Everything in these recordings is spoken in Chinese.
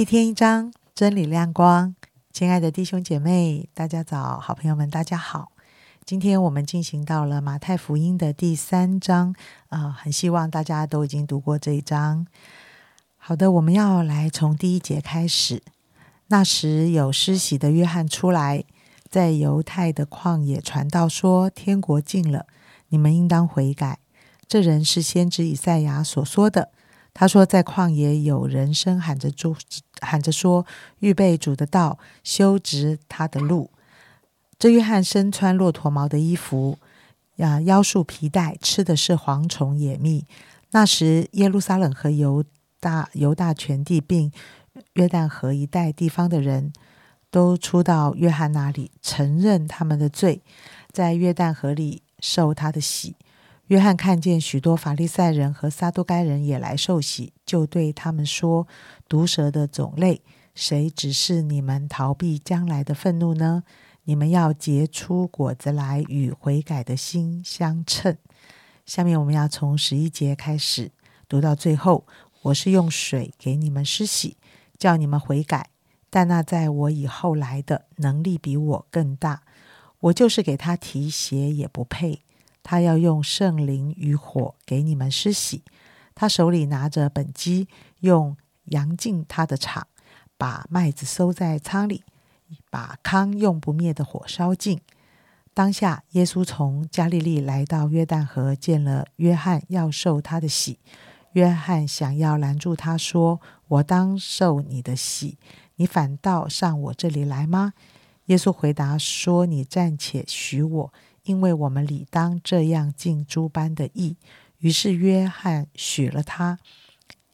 一天一章，真理亮光。亲爱的弟兄姐妹，大家早！好朋友们，大家好。今天我们进行到了马太福音的第三章啊，很希望大家都已经读过这一章。好的，我们要来从第一节开始。那时有施洗的约翰出来，在犹太的旷野传道说：“天国近了，你们应当悔改。”这人是先知以赛亚所说的。他说：“在旷野有人声喊着，喊着说，预备主的道，修直他的路。”这约翰身穿骆驼毛的衣服，呀，腰束皮带，吃的是蝗虫野蜜。那时，耶路撒冷和犹大、犹大全地，并约旦河一带地方的人都出到约翰那里，承认他们的罪，在约旦河里受他的洗。约翰看见许多法利赛人和撒都该人也来受洗，就对他们说：“毒蛇的种类，谁指示你们逃避将来的愤怒呢？你们要结出果子来，与悔改的心相称。”下面我们要从十一节开始读到最后。我是用水给你们施洗，叫你们悔改，但那在我以后来的能力比我更大，我就是给他提鞋也不配。他要用圣灵与火给你们施洗，他手里拿着本机，用扬进他的场，把麦子收在仓里，把糠用不灭的火烧尽。当下，耶稣从加利利来到约旦河，见了约翰，要受他的洗。约翰想要拦住他，说：“我当受你的洗，你反倒上我这里来吗？”耶稣回答说：“你暂且许我。”因为我们理当这样尽诸般的义，于是约翰许了他。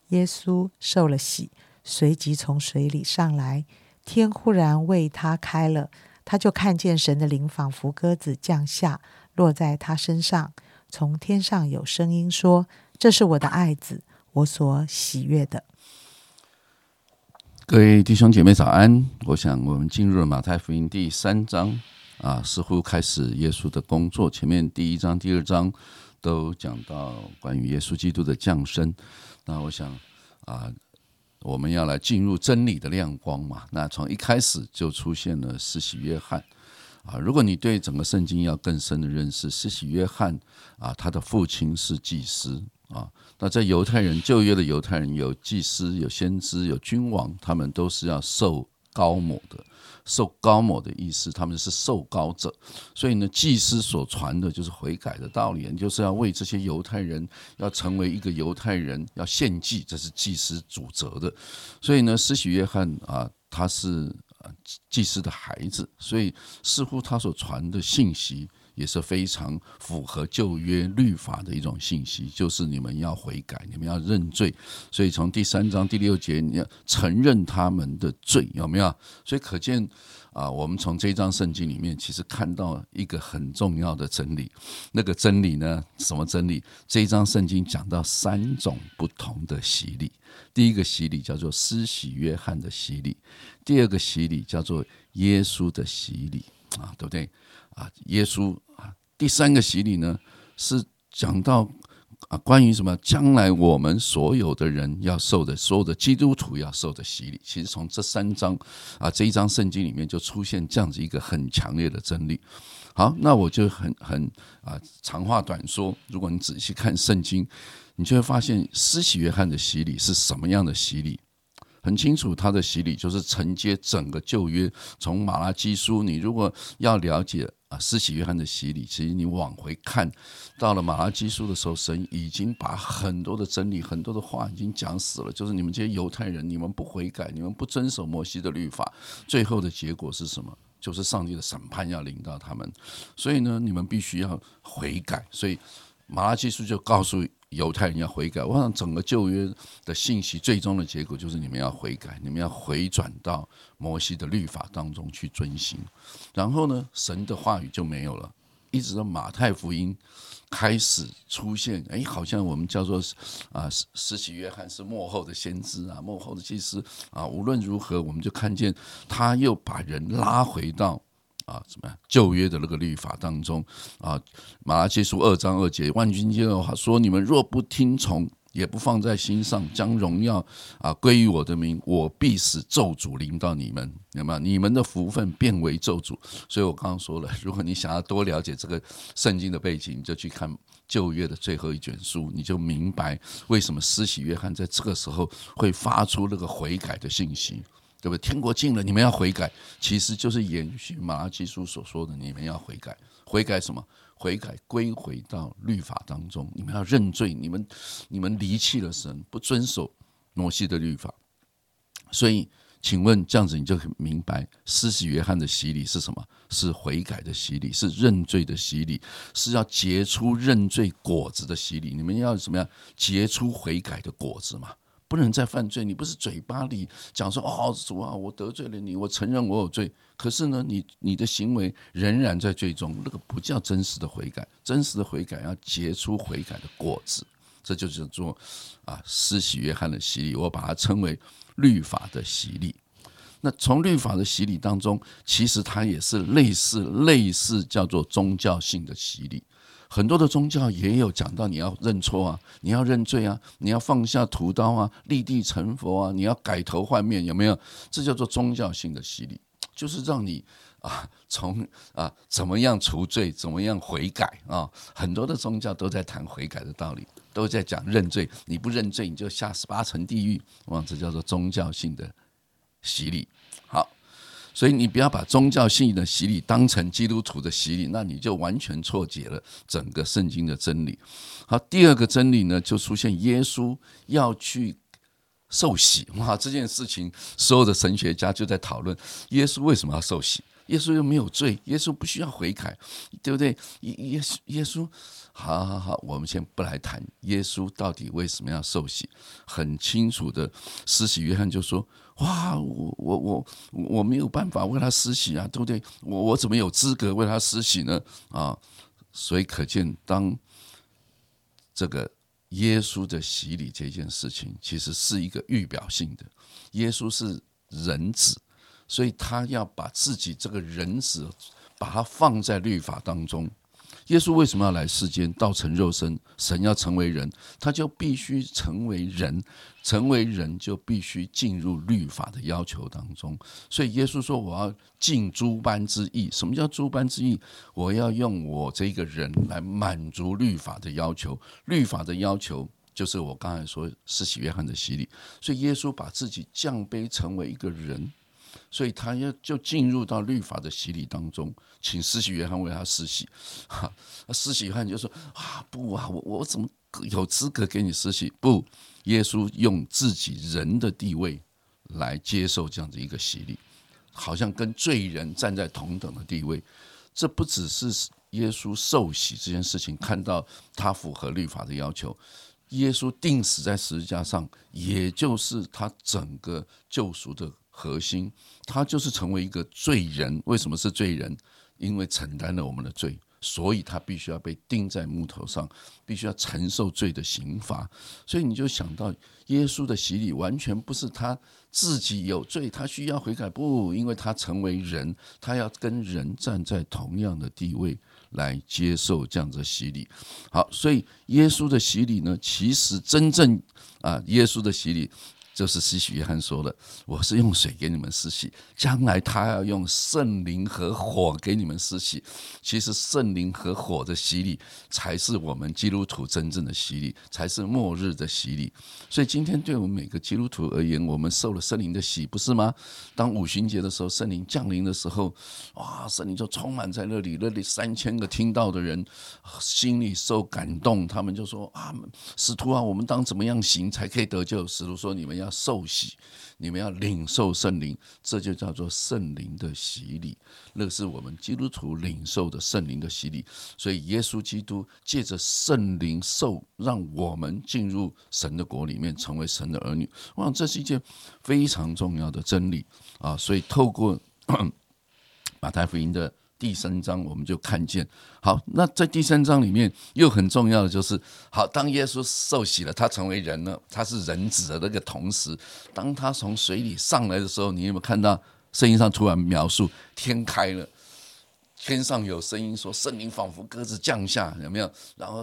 耶稣受了洗，随即从水里上来，天忽然为他开了，他就看见神的灵仿佛鸽子降下，落在他身上。从天上有声音说：“这是我的爱子，我所喜悦的。”各位弟兄姐妹早安！我想我们进入了马太福音第三章。啊，似乎开始耶稣的工作。前面第一章、第二章都讲到关于耶稣基督的降生。那我想啊，我们要来进入真理的亮光嘛。那从一开始就出现了施洗约翰啊。如果你对整个圣经要更深的认识，施洗约翰啊，他的父亲是祭司啊。那在犹太人旧约的犹太人，有祭司、有先知、有君王，他们都是要受高某的。受高某的意思，他们是受高者，所以呢，祭司所传的就是悔改的道理，就是要为这些犹太人要成为一个犹太人，要献祭，这是祭司主责的。所以呢，施洗约翰啊，他是祭司的孩子，所以似乎他所传的信息。也是非常符合旧约律法的一种信息，就是你们要悔改，你们要认罪。所以从第三章第六节，你要承认他们的罪，有没有？所以可见啊，我们从这章圣经里面，其实看到一个很重要的真理。那个真理呢？什么真理？这一章圣经讲到三种不同的洗礼。第一个洗礼叫做施洗约翰的洗礼，第二个洗礼叫做耶稣的洗礼啊，对不对？啊，耶稣啊。第三个洗礼呢，是讲到啊，关于什么？将来我们所有的人要受的，所有的基督徒要受的洗礼。其实从这三章啊，这一章圣经里面就出现这样子一个很强烈的真理。好，那我就很很啊，长话短说。如果你仔细看圣经，你就会发现施洗约翰的洗礼是什么样的洗礼？很清楚，他的洗礼就是承接整个旧约，从马拉基书。你如果要了解。啊，施洗约翰的洗礼，其实你往回看，到了马拉基书的时候，神已经把很多的真理、很多的话已经讲死了。就是你们这些犹太人，你们不悔改，你们不遵守摩西的律法，最后的结果是什么？就是上帝的审判要临到他们。所以呢，你们必须要悔改。所以马拉基书就告诉。犹太人要悔改，我想整个旧约的信息最终的结果就是你们要悔改，你们要回转到摩西的律法当中去遵行。然后呢，神的话语就没有了，一直到马太福音开始出现。哎，好像我们叫做啊，施洗约翰是幕后的先知啊，幕后的祭司啊。无论如何，我们就看见他又把人拉回到。啊，怎么样？旧约的那个律法当中啊，马拉基书二章二节，万军之耶和华说：“你们若不听从也不放在心上，将荣耀啊归于我的名，我必使咒诅临到你们，那么？你们的福分变为咒诅。所以我刚刚说了，如果你想要多了解这个圣经的背景，你就去看旧约的最后一卷书，你就明白为什么施洗约翰在这个时候会发出那个悔改的信息。对不对？天国近了，你们要悔改，其实就是延续马拉基书所说的，你们要悔改。悔改什么？悔改归回到律法当中，你们要认罪。你们你们离弃了神，不遵守摩西的律法。所以，请问这样子你就很明白，施洗约翰的洗礼是什么？是悔改的洗礼，是认罪的洗礼，是要结出认罪果子的洗礼。你们要怎么样结出悔改的果子嘛？不能再犯罪，你不是嘴巴里讲说哦主啊，我得罪了你，我承认我有罪。可是呢，你你的行为仍然在最终，那个不叫真实的悔改。真实的悔改要结出悔改的果子，这就是做啊施洗约翰的洗礼，我把它称为律法的洗礼。那从律法的洗礼当中，其实它也是类似类似叫做宗教性的洗礼。很多的宗教也有讲到你要认错啊，你要认罪啊，你要放下屠刀啊，立地成佛啊，你要改头换面，有没有？这叫做宗教性的洗礼，就是让你啊，从啊怎么样除罪，怎么样悔改啊。很多的宗教都在谈悔改的道理，都在讲认罪。你不认罪，你就下十八层地狱。哇，这叫做宗教性的洗礼。所以你不要把宗教性的洗礼当成基督徒的洗礼，那你就完全错解了整个圣经的真理。好，第二个真理呢，就出现耶稣要去受洗。哇，这件事情所有的神学家就在讨论耶稣为什么要受洗？耶稣又没有罪，耶稣不需要悔改，对不对？耶耶稣耶稣，好好好，我们先不来谈耶稣到底为什么要受洗。很清楚的，施洗约翰就说。哇，我我我我没有办法为他施洗啊，对不对？我我怎么有资格为他施洗呢？啊，所以可见，当这个耶稣的洗礼这件事情，其实是一个预表性的。耶稣是人子，所以他要把自己这个人子，把它放在律法当中。耶稣为什么要来世间？道成肉身，神要成为人，他就必须成为人。成为人就必须进入律法的要求当中。所以耶稣说：“我要尽诸般之意。”什么叫诸般之意？我要用我这个人来满足律法的要求。律法的要求就是我刚才说施洗约翰的洗礼。所以耶稣把自己降卑成为一个人。所以他要就进入到律法的洗礼当中，请施洗约翰为他施洗。哈，施洗约翰就说：“啊，不啊，我我怎么有资格给你施洗？”不，耶稣用自己人的地位来接受这样的一个洗礼，好像跟罪人站在同等的地位。这不只是耶稣受洗这件事情，看到他符合律法的要求。耶稣定死在十字架上，也就是他整个救赎的。核心，他就是成为一个罪人。为什么是罪人？因为承担了我们的罪，所以他必须要被钉在木头上，必须要承受罪的刑罚。所以你就想到，耶稣的洗礼完全不是他自己有罪，他需要悔改。不，因为他成为人，他要跟人站在同样的地位来接受这样的洗礼。好，所以耶稣的洗礼呢，其实真正啊，耶稣的洗礼。就是施洗约翰说的：“我是用水给你们施洗，将来他要用圣灵和火给你们施洗。其实圣灵和火的洗礼，才是我们基督徒真正的洗礼，才是末日的洗礼。所以今天对我们每个基督徒而言，我们受了圣灵的洗，不是吗？当五旬节的时候，圣灵降临的时候，哇，圣灵就充满在那里，那里三千个听到的人心里受感动，他们就说：啊，使徒啊，我们当怎么样行才可以得救？使徒说：你们要。”要受洗，你们要领受圣灵，这就叫做圣灵的洗礼。那是我们基督徒领受的圣灵的洗礼。所以，耶稣基督借着圣灵受，让我们进入神的国里面，成为神的儿女。我想这是一件非常重要的真理啊！所以，透过 马太福音的。第三章我们就看见，好，那在第三章里面又很重要的就是，好，当耶稣受洗了，他成为人了，他是人子的那个同时，当他从水里上来的时候，你有没有看到圣经上突然描述天开了，天上有声音说，圣灵仿佛鸽子降下，有没有？然后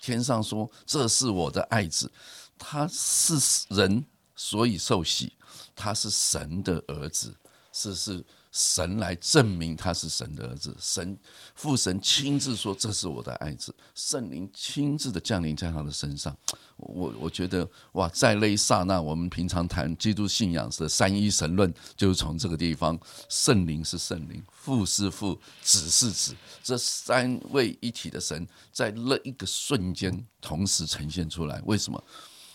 天上说这是我的爱子，他是人，所以受洗，他是神的儿子，是是。神来证明他是神的儿子，神父神亲自说这是我的爱子，圣灵亲自的降临在他的身上。我我觉得哇，在那一刹那，我们平常谈基督信仰的三一神论，就是从这个地方，圣灵是圣灵，父是父，子是子，这三位一体的神，在那一个瞬间同时呈现出来。为什么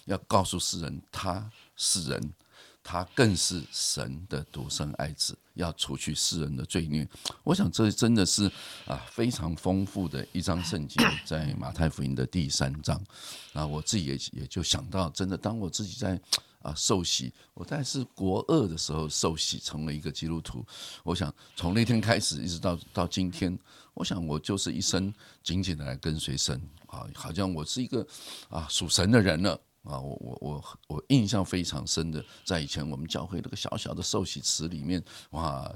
要告诉世人他是人？他更是神的独生爱子，要除去世人的罪孽。我想这真的是啊非常丰富的一章圣经，在马太福音的第三章啊，我自己也也就想到，真的当我自己在 啊受洗，我在是国二的时候受洗，成为一个基督徒。我想从那天开始，一直到到今天，我想我就是一生紧紧的来跟随神啊，好像我是一个啊属神的人了。啊，我我我我印象非常深的，在以前我们教会那个小小的寿喜池里面，哇，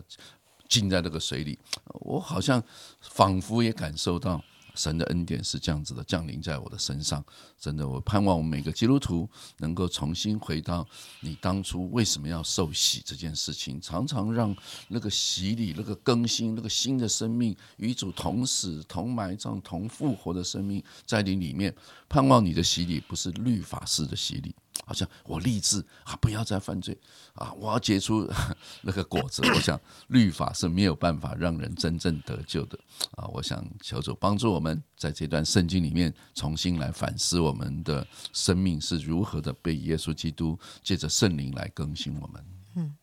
浸在那个水里，我好像仿佛也感受到。神的恩典是这样子的，降临在我的身上。真的，我盼望我们每个基督徒能够重新回到你当初为什么要受洗这件事情，常常让那个洗礼、那个更新、那个新的生命与主同死、同埋葬、同复活的生命在你里面。盼望你的洗礼不是律法式的洗礼。好像我立志啊，不要再犯罪啊！我要结出 那个果子。我想律法是没有办法让人真正得救的啊！我想求主帮助我们在这段圣经里面重新来反思我们的生命是如何的被耶稣基督借着圣灵来更新我们。嗯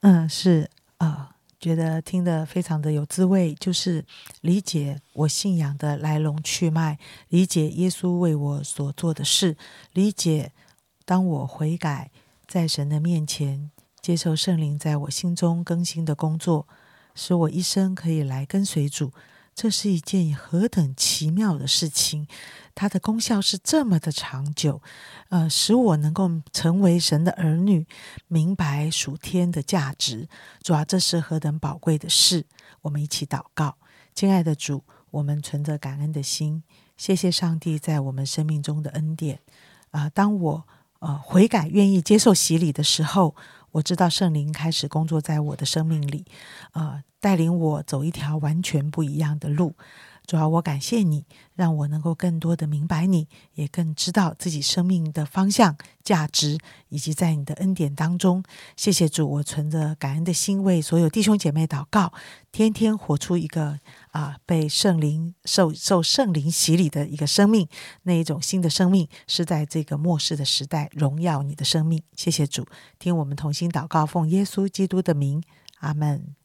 嗯，是啊，觉得听得非常的有滋味，就是理解我信仰的来龙去脉，理解耶稣为我所做的事，理解。当我悔改，在神的面前接受圣灵在我心中更新的工作，使我一生可以来跟随主，这是一件何等奇妙的事情！它的功效是这么的长久，呃，使我能够成为神的儿女，明白属天的价值。主啊，这是何等宝贵的事！我们一起祷告，亲爱的主，我们存着感恩的心，谢谢上帝在我们生命中的恩典。啊，当我。呃，悔改、愿意接受洗礼的时候，我知道圣灵开始工作在我的生命里，呃，带领我走一条完全不一样的路。主要我感谢你，让我能够更多的明白你，也更知道自己生命的方向、价值，以及在你的恩典当中。谢谢主，我存着感恩的心为所有弟兄姐妹祷告，天天活出一个啊被圣灵受受圣灵洗礼的一个生命，那一种新的生命是在这个末世的时代荣耀你的生命。谢谢主，听我们同心祷告，奉耶稣基督的名，阿门。